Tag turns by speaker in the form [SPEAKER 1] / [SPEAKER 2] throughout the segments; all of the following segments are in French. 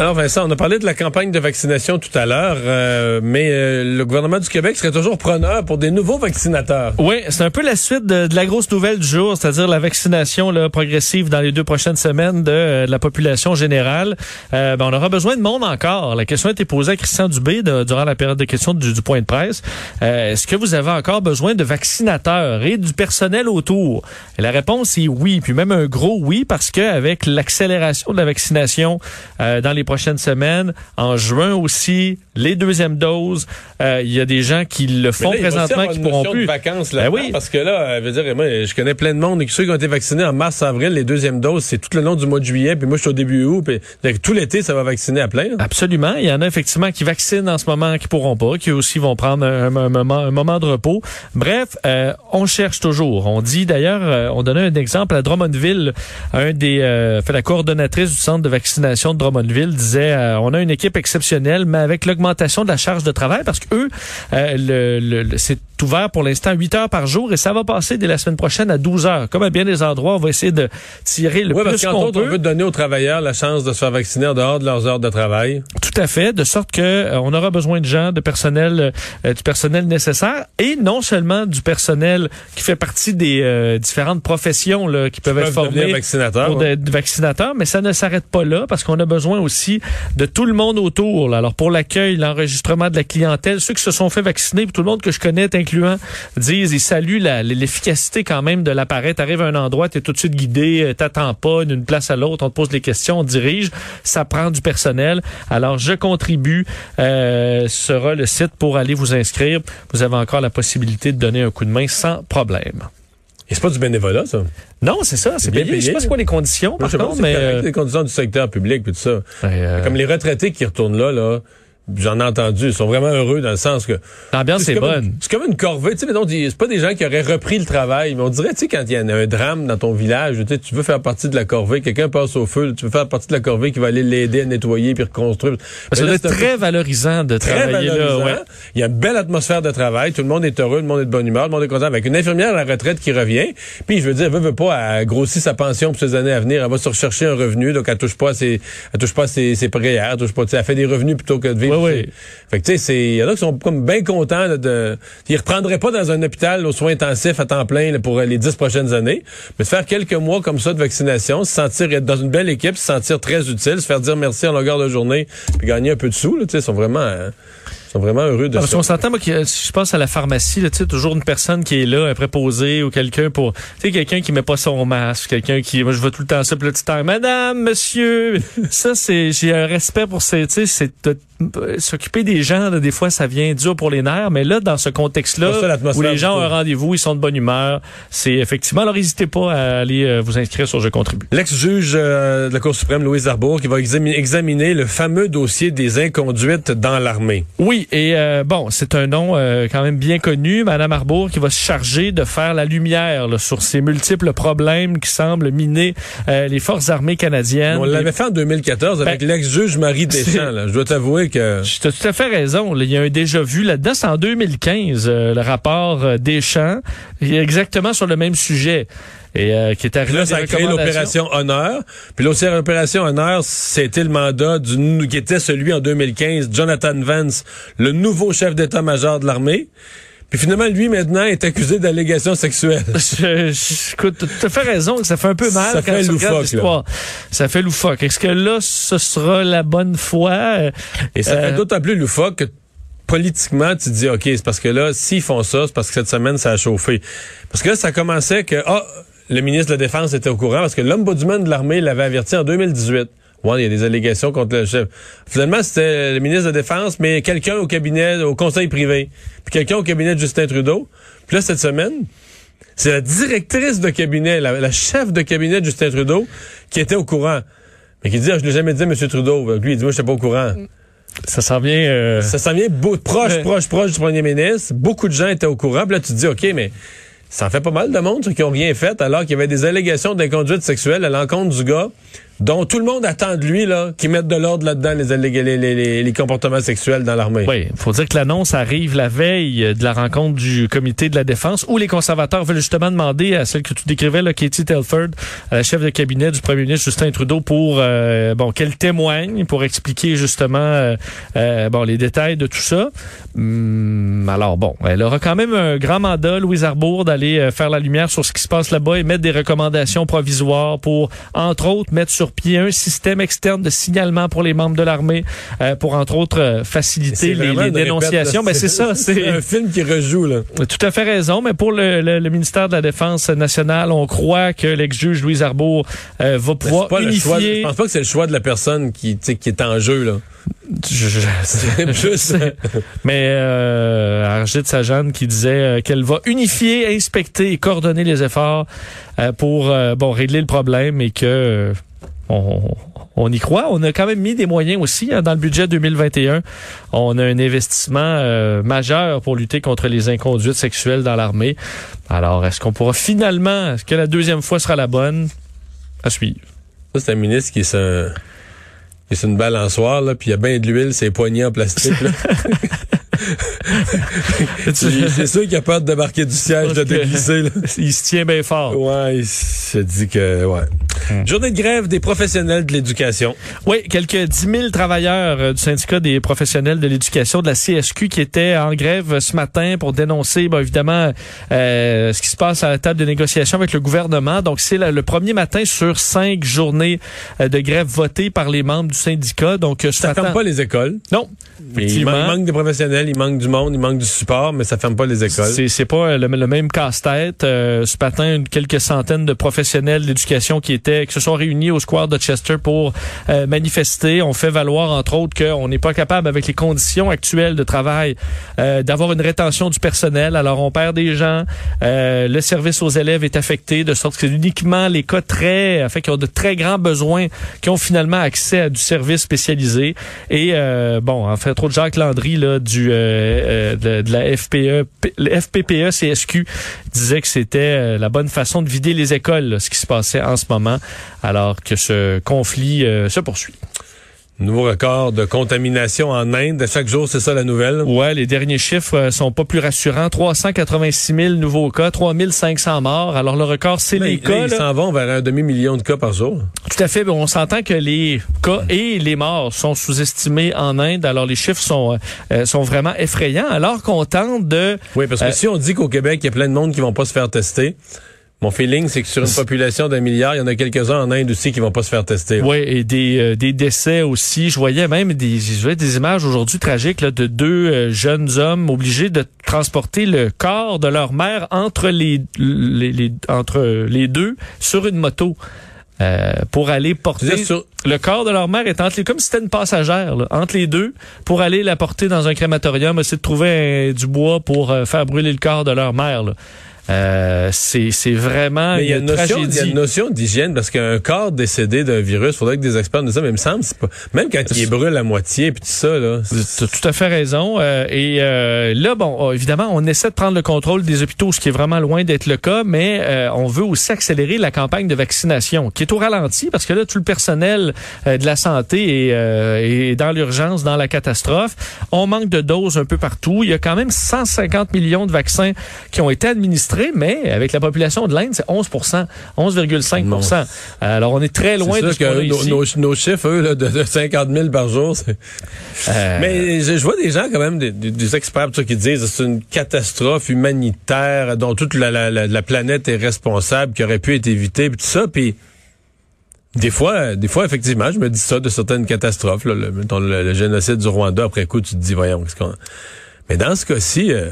[SPEAKER 1] Alors Vincent, on a parlé de la campagne de vaccination tout à l'heure, euh, mais euh, le gouvernement du Québec serait toujours preneur pour des nouveaux vaccinateurs.
[SPEAKER 2] Oui, c'est un peu la suite de, la grosse nouvelle du jour, c'est-à-dire la vaccination là, progressive dans les deux prochaines semaines de, euh, la population générale. Ben, on aura besoin de monde encore. La question a été posée à Christian Dubé durant la période de questions du, point de presse. Est-ce que vous avez encore besoin de vaccinateurs et du personnel autour? Et la réponse est oui, puis même un gros oui, parce qu'avec l'accélération de la vaccination dans les prochaines semaines. En juin aussi, les deuxièmes doses. Euh, il y a des gens qui le font présentement qui pourront plus.
[SPEAKER 1] De vacances là, ben oui. parce que là, euh, je veux dire, moi, je connais plein de monde et ceux qui ont été vaccinés en mars, avril, les deuxièmes doses, c'est tout le long du mois de juillet. Puis moi, je suis au début août. Puis tout l'été, ça va vacciner à plein.
[SPEAKER 2] Absolument. Il y en a effectivement qui vaccinent en ce moment, qui pourront pas, qui aussi vont prendre un, moment, un moment, de repos. Bref, euh, on cherche toujours. On dit d'ailleurs, on donnait un exemple à Drummondville, un des, fait la coordonnatrice du centre de vaccination de Drummondville disait euh, on a une équipe exceptionnelle, mais avec l'augmentation de la charge de travail, parce que eux, euh, le, c'est ouvert pour l'instant 8 heures par jour et ça va passer dès la semaine prochaine à 12 heures. Comme à bien des endroits, on va essayer de tirer le plus qu'on peut.
[SPEAKER 1] on veut donner aux travailleurs la chance de se faire vacciner en dehors de leurs heures de travail.
[SPEAKER 2] Tout à fait, de sorte que euh, on aura besoin de gens, de personnel, du personnel nécessaire et non seulement du personnel qui fait partie des différentes professions là, qui peuvent être formés
[SPEAKER 1] vaccinateurs,
[SPEAKER 2] pour vaccinateurs, mais ça ne s'arrête pas là parce qu'on a besoin aussi de tout le monde autour. Là. Alors pour l'accueil, l'enregistrement de la clientèle, ceux qui se sont fait vacciner, tout le monde que je connais, incluant, disent ils saluent l'efficacité quand même de l'appareil. T'arrives à un endroit, t'es tout de suite guidé, euh, t'attends pas d'une place à l'autre, on te pose des questions, on te dirige. Ça prend du personnel. Alors je contribue euh, sera le site pour aller vous inscrire. Vous avez encore la possibilité de donner un coup de main sans problème.
[SPEAKER 1] Et c'est pas du bénévolat, ça?
[SPEAKER 2] Non, c'est ça. C'est bien payé. Je sais pas c'est quoi les conditions, par contre, mais...
[SPEAKER 1] Euh, les conditions du secteur public et tout ça. Euh, Comme les retraités qui retournent là, là, J'en ai entendu. Ils sont vraiment heureux dans le sens que.
[SPEAKER 2] L'ambiance est, bonne.
[SPEAKER 1] C'est comme une corvée. Tu sais, c'est pas des gens qui auraient repris le travail. Mais on dirait, tu sais, quand il y a un drame dans ton village, tu veux faire partie de la corvée. Quelqu'un passe au feu. Tu veux faire partie de la corvée qui va aller l'aider à nettoyer puis reconstruire.
[SPEAKER 2] Parce que c'est très valorisant de travailler là. Ouais.
[SPEAKER 1] Il y a une belle atmosphère de travail. Tout le monde est heureux. Tout le monde est de bonne humeur. Tout le monde est content. Avec une infirmière à la retraite qui revient. Puis, je veux dire, elle veut, veut pas, grossir sa pension pour ces années à venir. Elle va se rechercher un revenu. Donc, elle touche pas ses, elle touche pas ses, ses prières. Elle touche pas, elle fait des revenus plutôt que de vivre.
[SPEAKER 2] Oui,
[SPEAKER 1] tu sais, il y en a qui sont comme bien contents de... Ils reprendraient pas dans un hôpital aux soins intensifs à temps plein pour les dix prochaines années, mais de faire quelques mois comme ça de vaccination, se sentir être dans une belle équipe, se sentir très utile, se faire dire merci en longueur de journée, puis gagner un peu de sous, tu sais, sont vraiment... Hein, sont vraiment heureux de
[SPEAKER 2] ah, Parce qu'on s'entend, moi, que, je pense à la pharmacie, tu sais, toujours une personne qui est là, un préposé ou quelqu'un pour, tu sais, quelqu'un qui met pas son masque, quelqu'un qui, moi, je vois tout le temps ça, puis le petit madame, monsieur, ça, c'est, j'ai un respect pour ces, tu sais, c'est s'occuper des gens, des fois, ça vient dur pour les nerfs, mais là, dans ce contexte-là, où les gens ont un rendez-vous, ils sont de bonne humeur, c'est effectivement, alors n'hésitez pas à aller euh, vous inscrire sur Je contribue.
[SPEAKER 1] L'ex-juge euh, de la Cour suprême, Louise Arbour, qui va examiner, le fameux dossier des inconduites dans l'armée.
[SPEAKER 2] Oui, et euh, bon, c'est un nom quand même bien connu, Madame Arbour, qui va se charger de faire la lumière sur ces multiples problèmes qui semblent miner les forces armées canadiennes.
[SPEAKER 1] On l'avait fait en 2014 avec ben, l'ex-juge Marie Deschamps. Là. Je dois t'avouer que...
[SPEAKER 2] Tu as tout à fait raison. Il y a un déjà vu là-dedans. C'est en 2015, euh, le rapport euh, Deschamps, exactement sur le même sujet. Et euh, qui est arrivé
[SPEAKER 1] là, ça a créé l'opération Honneur. Puis l'opération Honneur, c'était le mandat du, qui était celui en 2015, Jonathan Vance, le nouveau chef d'état-major de l'armée. Puis finalement, lui, maintenant, est accusé d'allégations sexuelles.
[SPEAKER 2] écoute, tu as fait raison, ça fait un peu mal
[SPEAKER 1] ça
[SPEAKER 2] quand
[SPEAKER 1] fait loufoque,
[SPEAKER 2] Ça fait loufoque. Est-ce que là, ce sera la bonne foi?
[SPEAKER 1] Et ça fait euh, d'autant plus loufoque que politiquement, tu te dis, OK, c'est parce que là, s'ils font ça, c'est parce que cette semaine, ça a chauffé. Parce que là, ça commençait que, ah, le ministre de la Défense était au courant parce que l'ombudsman de l'armée l'avait averti en 2018. Ouais, il y a des allégations contre le chef. Finalement, c'était le ministre de la Défense, mais quelqu'un au cabinet, au conseil privé. Puis quelqu'un au cabinet de Justin Trudeau. Puis là, cette semaine, c'est la directrice de cabinet, la, chef de cabinet de Justin Trudeau, qui était au courant. Mais qui dit, ah, je l'ai jamais dit à M. Trudeau. Lui, il dit, moi, je n'étais pas au courant.
[SPEAKER 2] Ça s'en vient... Euh...
[SPEAKER 1] Ça s'en vient proche, proche, proche du premier ministre. Beaucoup de gens étaient au courant. Puis là, tu te dis, OK, mais ça en fait pas mal de monde, ceux qui ont rien fait, alors qu'il y avait des allégations d'inconduite sexuelle à l'encontre du gars dont tout le monde attend de lui là, qu'il mette de l'ordre là-dedans les, les, les, comportements sexuels dans l'armée.
[SPEAKER 2] Oui, faut dire que l'annonce arrive la veille de la rencontre du comité de la défense où les conservateurs veulent justement demander à celle que tu décrivais, là, Katie Telford, à la chef de cabinet du premier ministre Justin Trudeau, pour euh, bon qu'elle témoigne, pour expliquer justement euh, euh, bon les détails de tout ça. Hum, alors bon, elle aura quand même un grand mandat, Louise Arbour, d'aller faire la lumière sur ce qui se passe là-bas et mettre des recommandations provisoires pour, entre autres, mettre sur pied un système externe de signalement pour les membres de l'armée, euh, pour entre autres euh, faciliter les, dénonciations. Mais ben, c'est ça, c'est
[SPEAKER 1] un film qui rejoue là.
[SPEAKER 2] Tout à fait raison. Mais pour le, ministère de la Défense nationale, on croit que l'ex-juge Louise Arbour euh, va pouvoir unifier.
[SPEAKER 1] je pense pas que c'est le choix de la personne qui, qui est en jeu là.
[SPEAKER 2] Je, mais euh, Argit Sajane qui disait qu'elle va unifier, inspecter et coordonner les efforts pour bon régler le problème et que on, y croit. On a quand même mis des moyens aussi hein, dans le budget 2021. On a un investissement euh, majeur pour lutter contre les inconduites sexuelles dans l'armée. Alors, est-ce qu'on pourra finalement, est-ce que la deuxième fois sera la bonne? À suivre.
[SPEAKER 1] Ça, c'est un ministre qui est, une balançoire, là, puis il y a bien de l'huile, c'est poignées en plastique. c'est sûr qu'il a peur de débarquer du siège, de déglisser.
[SPEAKER 2] Il se tient bien fort.
[SPEAKER 1] Ouais, il se dit que... ouais. Hmm. Journée de grève des professionnels de l'éducation.
[SPEAKER 2] Oui, quelques 10 000 travailleurs euh, du syndicat des professionnels de l'éducation de la CSQ qui étaient en grève ce matin pour dénoncer, bon, évidemment, euh, ce qui se passe à la table de négociation avec le gouvernement. Donc, c'est le premier matin sur cinq journées euh, de grève votées par les membres du syndicat. Donc,
[SPEAKER 1] ça ne ferme pas les écoles?
[SPEAKER 2] Non.
[SPEAKER 1] Il manque des professionnels, il manque du monde, il manque du support, mais ça ferme pas les écoles.
[SPEAKER 2] C'est pas le, même casse-tête. ce matin, quelques centaines de professionnels d'éducation qui étaient qui se sont réunis au Square de Chester pour euh, manifester. On fait valoir, entre autres, qu'on n'est pas capable, avec les conditions actuelles de travail, euh, d'avoir une rétention du personnel. Alors, on perd des gens. Euh, le service aux élèves est affecté, de sorte que c'est uniquement les cas très, fait, qui ont de très grands besoins qui ont finalement accès à du service spécialisé. Et, bon, en fait, trop de Jacques Landry, là, du, de, la FPE, le FPPE CSQ disait que c'était la bonne façon de vider les écoles, ce qui se passait en ce moment alors que ce conflit euh, se poursuit.
[SPEAKER 1] Nouveau record de contamination en Inde. Chaque jour, c'est ça la nouvelle?
[SPEAKER 2] Ouais, les derniers chiffres euh, sont pas plus rassurants. 386 000 nouveaux cas, 3500 morts. Alors le record, c'est les cas.
[SPEAKER 1] Ils s'en vont vers un demi-million de cas par jour.
[SPEAKER 2] Tout à fait. on s'entend que les cas et les morts sont sous-estimés en Inde. Alors les chiffres sont euh, sont vraiment effrayants. Alors qu'on tente de...
[SPEAKER 1] Oui, parce que si on dit qu'au Québec, il y a plein de monde qui vont pas se faire tester, mon feeling, c'est que sur une population d'un milliard, il y en a quelques-uns en Inde aussi qui vont pas se faire tester.
[SPEAKER 2] Oui, et des, euh, des décès aussi. Je voyais même des, des images aujourd'hui tragiques là, de deux euh, jeunes hommes obligés de transporter le corps de leur mère entre les, les, entre les deux sur une moto. Euh, pour aller porter le corps de leur mère est entre les, comme si c'était une passagère entre les deux pour aller la porter dans un crématorium essayer de trouver du bois pour faire brûler le corps de leur mère là. Euh, c'est vraiment
[SPEAKER 1] il y a une, notion, Il y a une notion d'hygiène parce qu'un corps décédé d'un virus, faudrait que des experts nous disent, mais il me semble, pas, même quand il brûle à moitié puis tout ça là.
[SPEAKER 2] Tu as tout à fait raison. Euh, et euh, là, bon, oh, évidemment, on essaie de prendre le contrôle des hôpitaux, ce qui est vraiment loin d'être le cas, mais euh, on veut aussi accélérer la campagne de vaccination, qui est au ralenti parce que là, tout le personnel de la santé est, est dans l'urgence, dans la catastrophe. On manque de doses un peu partout. Il y a quand même 150 millions de vaccins qui ont été administrés mais avec la population de l'Inde, c'est 11% 11,5% Alors, on est très loin de ce
[SPEAKER 1] que nos, nos, chiffres, eux, de, 50 000 par jour. Euh... Mais je, vois des gens, quand même, des, experts qui disent que c'est une catastrophe humanitaire dont toute la, la, la, planète est responsable, qui aurait pu être évitée, puis tout ça, puis... Des fois, des fois, effectivement, je me dis ça de certaines catastrophes. Là, le, le, génocide du Rwanda, après coup, tu te dis, voyons, qu'est-ce qu'on... Mais dans ce cas-ci, euh,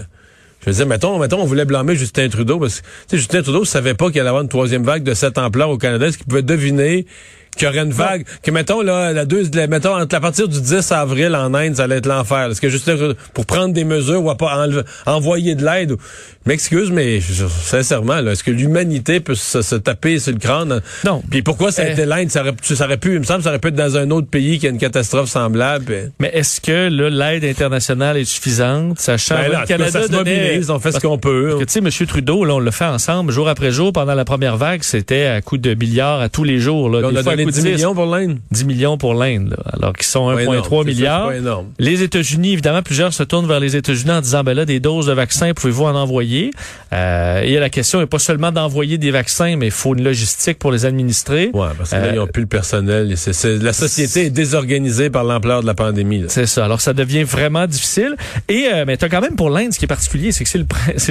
[SPEAKER 1] je dire, mettons, mettons, on voulait blâmer Justin Trudeau parce que Justin Trudeau savait pas qu'il allait avoir une troisième vague de cette ampleur au Canada. Est-ce qu'il pouvait deviner qu'il y aurait une vague, que mettons là, la deux, la- mettons entre- à partir du 10 avril en Inde, ça allait être l'enfer. Est-ce que juste pour prendre des mesures ou à pas enlever- envoyer de l'aide? ou- m'excuse, mais je- sincèrement, là, est-ce que l'humanité peut se, se taper sur le crâne?
[SPEAKER 2] Non.
[SPEAKER 1] Puis pourquoi ça a
[SPEAKER 2] Euh,
[SPEAKER 1] été l'Inde? Ça aurait, ça aurait pu, il me semble, ça aurait pu être dans un autre pays qui a une catastrophe semblable.
[SPEAKER 2] Mais est-ce que là, l'aide internationale est suffisante, sachant
[SPEAKER 1] Ben là,
[SPEAKER 2] le Canada
[SPEAKER 1] ça se mobilise, on fait ce qu'on peut.
[SPEAKER 2] Tu sais, M. Trudeau, là, on l'a fait ensemble, jour après jour, pendant la première vague, c'était à coup de milliards à tous les jours. Là,
[SPEAKER 1] on
[SPEAKER 2] Des
[SPEAKER 1] a
[SPEAKER 2] fois, à
[SPEAKER 1] donné
[SPEAKER 2] coup de
[SPEAKER 1] 10 millions pour l'Inde?
[SPEAKER 2] 10 millions pour l'Inde, alors qu'ils sont
[SPEAKER 1] Pas
[SPEAKER 2] 1,3
[SPEAKER 1] énorme, c'est
[SPEAKER 2] milliards.
[SPEAKER 1] ça, c'est pas énorme.
[SPEAKER 2] Les États-Unis, évidemment, plusieurs se tournent vers les États-Unis en disant, ben là, des doses de vaccins, pouvez-vous en envoyer? Euh, et la question n'est pas seulement d'envoyer des vaccins, mais il faut une logistique pour les administrer.
[SPEAKER 1] Ouais, parce que là,
[SPEAKER 2] Euh,
[SPEAKER 1] ils n'ont plus le personnel. La société est désorganisée par l'ampleur de la pandémie.
[SPEAKER 2] C'est ça. Alors, ça devient vraiment difficile. Et euh, mais t'as quand même pour l'Inde, ce qui est particulier, c'est que c'est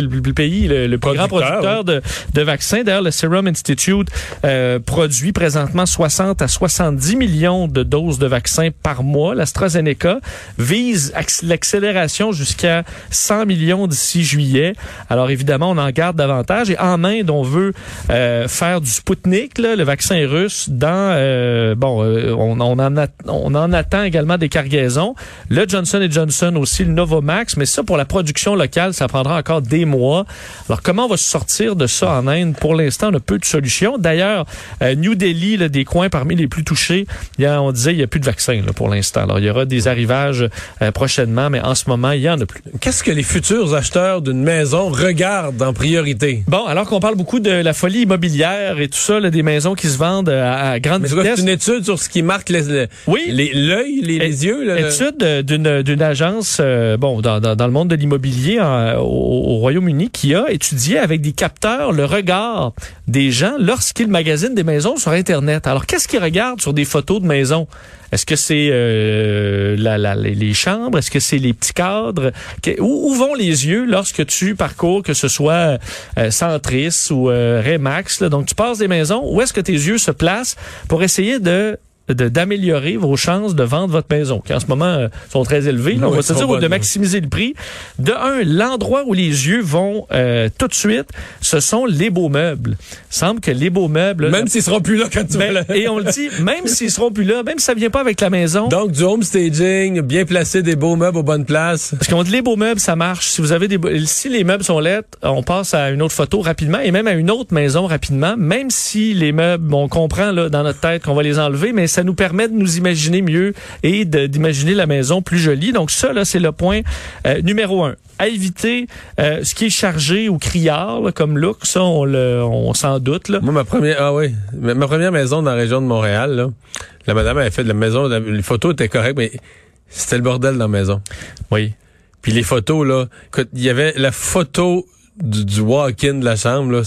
[SPEAKER 2] le, pays le, le plus grand
[SPEAKER 1] Producteur,
[SPEAKER 2] de, de vaccins. D'ailleurs, le Serum Institute euh, produit présentement 60 à 70 millions de doses de vaccins par mois. L'AstraZeneca vise acc- l'accélération jusqu'à 100 millions d'ici juillet. Alors, évidemment, on en garde davantage. Et en Inde, on veut euh, faire du Sputnik, le vaccin russe, dans... euh, bon, euh, on, en attend également des cargaisons. Le Johnson Johnson aussi, le Novamax, mais ça, pour la production locale, ça prendra encore des mois. Alors, comment on va sortir de ça en Inde? Pour l'instant, on a peu de solutions. D'ailleurs, New Delhi, là, des coins parmi les plus touchés, il y a, on disait, il n'y a plus de vaccins là, pour l'instant. Alors, il y aura des arrivages euh, prochainement, mais en ce moment, il y en a plus.
[SPEAKER 1] Qu'est-ce que les futurs acheteurs d'une maison regardent en priorité?
[SPEAKER 2] Bon, alors qu'on parle beaucoup de la folie immobilière et tout ça, là, des maisons qui se vendent à, à grande
[SPEAKER 1] Mais
[SPEAKER 2] vitesse.
[SPEAKER 1] c'est une étude sur ce qui marque les, les-
[SPEAKER 2] Oui.
[SPEAKER 1] les- l'œil, les, les yeux? Là,
[SPEAKER 2] Étude d'une d'une agence euh, bon dans, dans, dans le monde de l'immobilier au, au Royaume-Uni qui a étudié avec des capteurs le regard des gens lorsqu'ils magasinent des maisons sur internet. Alors qu'est-ce qu'ils regardent sur des photos de maisons Est-ce que c'est euh, les chambres? Est-ce que c'est les petits cadres? Où, vont les yeux lorsque tu parcours que ce soit euh, Centris ou euh, Remax? Donc tu passes des maisons où est-ce que tes yeux se placent pour essayer de- d'améliorer vos chances de vendre votre maison, qui en ce moment euh, sont très élevées, là, on va se dire, de maximiser le prix. De un, l'endroit où les yeux vont euh, tout de suite, ce sont les beaux meubles. Il semble que les beaux meubles...
[SPEAKER 1] Même s'ils seront plus là quand tu vas
[SPEAKER 2] ben, et on le dit, même s'ils seront plus là, même si ça vient pas avec la maison,
[SPEAKER 1] Donc, du home staging, bien placer des beaux meubles aux bonnes places.
[SPEAKER 2] Parce qu'on dit les beaux meubles, ça marche. Si vous avez des beaux- si les meubles sont laids, on passe à une autre photo rapidement et même à une autre maison rapidement. Même si les meubles, on comprend là dans notre tête qu'on va les enlever, mais ça nous permet de nous imaginer mieux et d'imaginer la maison plus jolie. Donc ça là, c'est le point euh, numéro un. À éviter euh, ce qui est chargé ou criard là, comme look, ça on le, on s'en doute là.
[SPEAKER 1] Moi, ma première, ah oui, ma première maison dans la région de Montréal, là, la madame avait fait de la maison, la- les photos étaient correctes, mais c'était le bordel dans la maison.
[SPEAKER 2] Oui.
[SPEAKER 1] Puis les photos, là, il y avait la photo du, du walk-in de la chambre, là.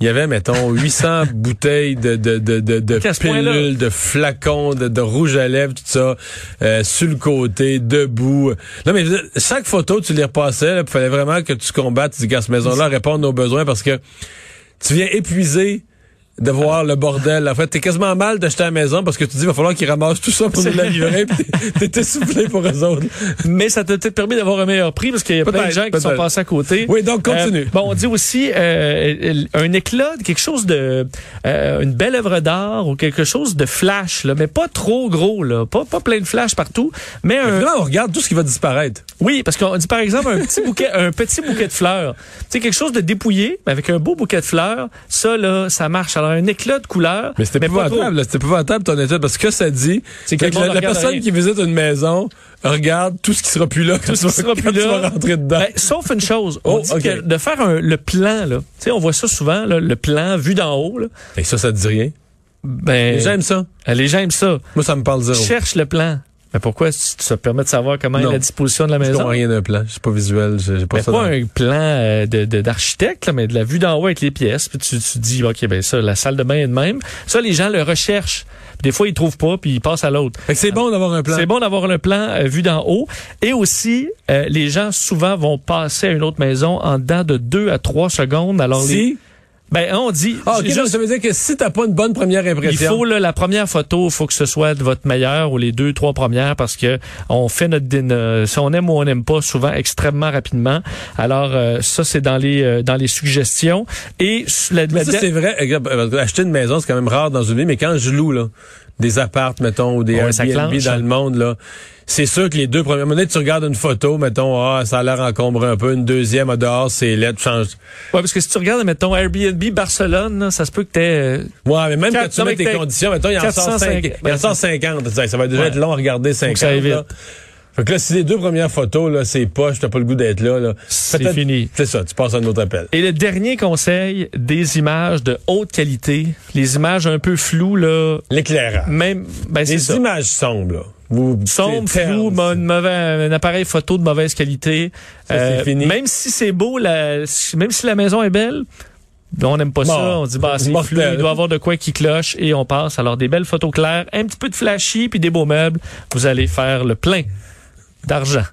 [SPEAKER 1] Il y avait, mettons, 800 bouteilles de, de, de, de, de pilules, de flacons, de, de rouge à lèvres, tout ça, euh, sur le côté, debout. Non, mais chaque photo, tu les repassais, il fallait vraiment que tu combattes, tu dis cette maison-là, répondre nos besoins parce que tu viens épuisé de voir le bordel. En fait, t'es quasiment mal d'acheter la maison parce que tu dis, il va falloir qu'ils ramassent tout ça pour nous la livrer, t'es essoufflé pour eux autres.
[SPEAKER 2] Mais ça t'a peut-être permis d'avoir un meilleur prix parce qu'il y a plein de gens qui sont passés à côté.
[SPEAKER 1] Oui, donc continue.
[SPEAKER 2] Euh, bon, on dit aussi euh, un éclat, quelque chose de euh, une belle œuvre d'art ou quelque chose de flash, là, mais pas trop gros, là, pas pas plein de flash partout, mais un
[SPEAKER 1] Là, on regarde tout ce qui va disparaître.
[SPEAKER 2] oui, parce qu'on dit par exemple un petit bouquet, un petit bouquet de fleurs. Tu sais quelque chose de dépouillé, mais avec un beau bouquet de fleurs, ça là, ça marche. Alors un éclat de couleur,
[SPEAKER 1] Mais c'était
[SPEAKER 2] pas trop.
[SPEAKER 1] épouvantable, c'était épouvantable ton étude parce que ça dit,
[SPEAKER 2] C'est que
[SPEAKER 1] c'est la, personne
[SPEAKER 2] rien.
[SPEAKER 1] qui visite une maison regarde tout ce qui sera plus là
[SPEAKER 2] Tout ce
[SPEAKER 1] tu,
[SPEAKER 2] qui sera plus
[SPEAKER 1] tu
[SPEAKER 2] là.
[SPEAKER 1] vas rentrer dedans.
[SPEAKER 2] Ben, sauf une chose, on
[SPEAKER 1] Oh,
[SPEAKER 2] dit
[SPEAKER 1] ok.
[SPEAKER 2] que de faire un- le plan là, tu sais, on voit ça souvent, là, le plan vu d'en haut. Là,
[SPEAKER 1] Et ça, ça te dit rien?
[SPEAKER 2] ben,
[SPEAKER 1] Les gens aiment ça.
[SPEAKER 2] les gens aiment ça.
[SPEAKER 1] Moi, ça me parle zéro.
[SPEAKER 2] Cherche le plan. Mais pourquoi? Ça te permet de savoir comment
[SPEAKER 1] Non.
[SPEAKER 2] est la disposition de la
[SPEAKER 1] Je
[SPEAKER 2] maison?
[SPEAKER 1] comprends rien d'un plan. Je suis pas visuel. J'ai pas
[SPEAKER 2] Mais
[SPEAKER 1] ça.
[SPEAKER 2] pas
[SPEAKER 1] dans-
[SPEAKER 2] un plan euh, de de- d'architecte, là, mais de la vue d'en haut avec les pièces. Puis tu, tu dis, OK, ben ça, la salle de bain est de même. Ça, les gens le recherchent. Puis des fois, ils trouvent pas, puis ils passent à l'autre.
[SPEAKER 1] Fait que c'est bon d'avoir un plan.
[SPEAKER 2] C'est bon d'avoir le plan euh, vu d'en haut. Et aussi, euh, les gens souvent vont passer à une autre maison en dedans de deux à trois secondes. Alors, les-
[SPEAKER 1] Si,
[SPEAKER 2] Ben, on dit.
[SPEAKER 1] Ah, ok,
[SPEAKER 2] juste-
[SPEAKER 1] donc ça veut dire que si t'as pas une bonne première
[SPEAKER 2] il
[SPEAKER 1] impression.
[SPEAKER 2] faut là, la première photo, il faut que ce soit de votre meilleure ou les deux, trois premières parce que on fait notre din- euh, si on aime ou on n'aime pas souvent extrêmement rapidement. Alors euh, ça c'est dans les euh, dans les suggestions et la, la-
[SPEAKER 1] Ça, c'est vrai. Acheter une maison, c'est quand même rare dans une vie, mais quand je loue, là, des appartes, mettons, ou des
[SPEAKER 2] Ouais,
[SPEAKER 1] Airbnb dans
[SPEAKER 2] hein.
[SPEAKER 1] le monde, là, c'est sûr que les deux premières minutes, tu regardes une photo, mettons, ah, ça a l'air encombré un peu, une deuxième, dehors, c'est laid, tu changes.
[SPEAKER 2] ouais, parce que si tu regardes mettons Airbnb Barcelone, là, ça se peut que t'aies euh,
[SPEAKER 1] Ouais, mais même quand tu
[SPEAKER 2] non,
[SPEAKER 1] mets tes conditions, mettons, il en sort
[SPEAKER 2] 405,
[SPEAKER 1] 5, il
[SPEAKER 2] ben,
[SPEAKER 1] en sort 50. tu sais, Ça va déjà
[SPEAKER 2] Ouais.
[SPEAKER 1] être long à regarder 50.
[SPEAKER 2] ça.
[SPEAKER 1] Fait que là, si les deux premières photos, là, c'est poche, t'as pas le goût d'être là, là.
[SPEAKER 2] C'est fini.
[SPEAKER 1] C'est ça, tu passes à un autre appel.
[SPEAKER 2] Et le dernier conseil, des images de haute qualité, les images un peu floues là,
[SPEAKER 1] L'éclairage.
[SPEAKER 2] même ben c'est
[SPEAKER 1] Les
[SPEAKER 2] ça.
[SPEAKER 1] images sombres, là. Vous,
[SPEAKER 2] sombre, flou, mauvaise- un appareil photo de mauvaise qualité. Euh,
[SPEAKER 1] Ça, c'est fini.
[SPEAKER 2] Même si c'est beau, la, même si la maison est belle, on n'aime pas ça. On dit, bah, c'est flou, il doit y avoir de quoi qui cloche et on passe. Alors, des belles photos claires, un petit peu de flashy puis des beaux meubles. Vous allez faire le plein d'argent.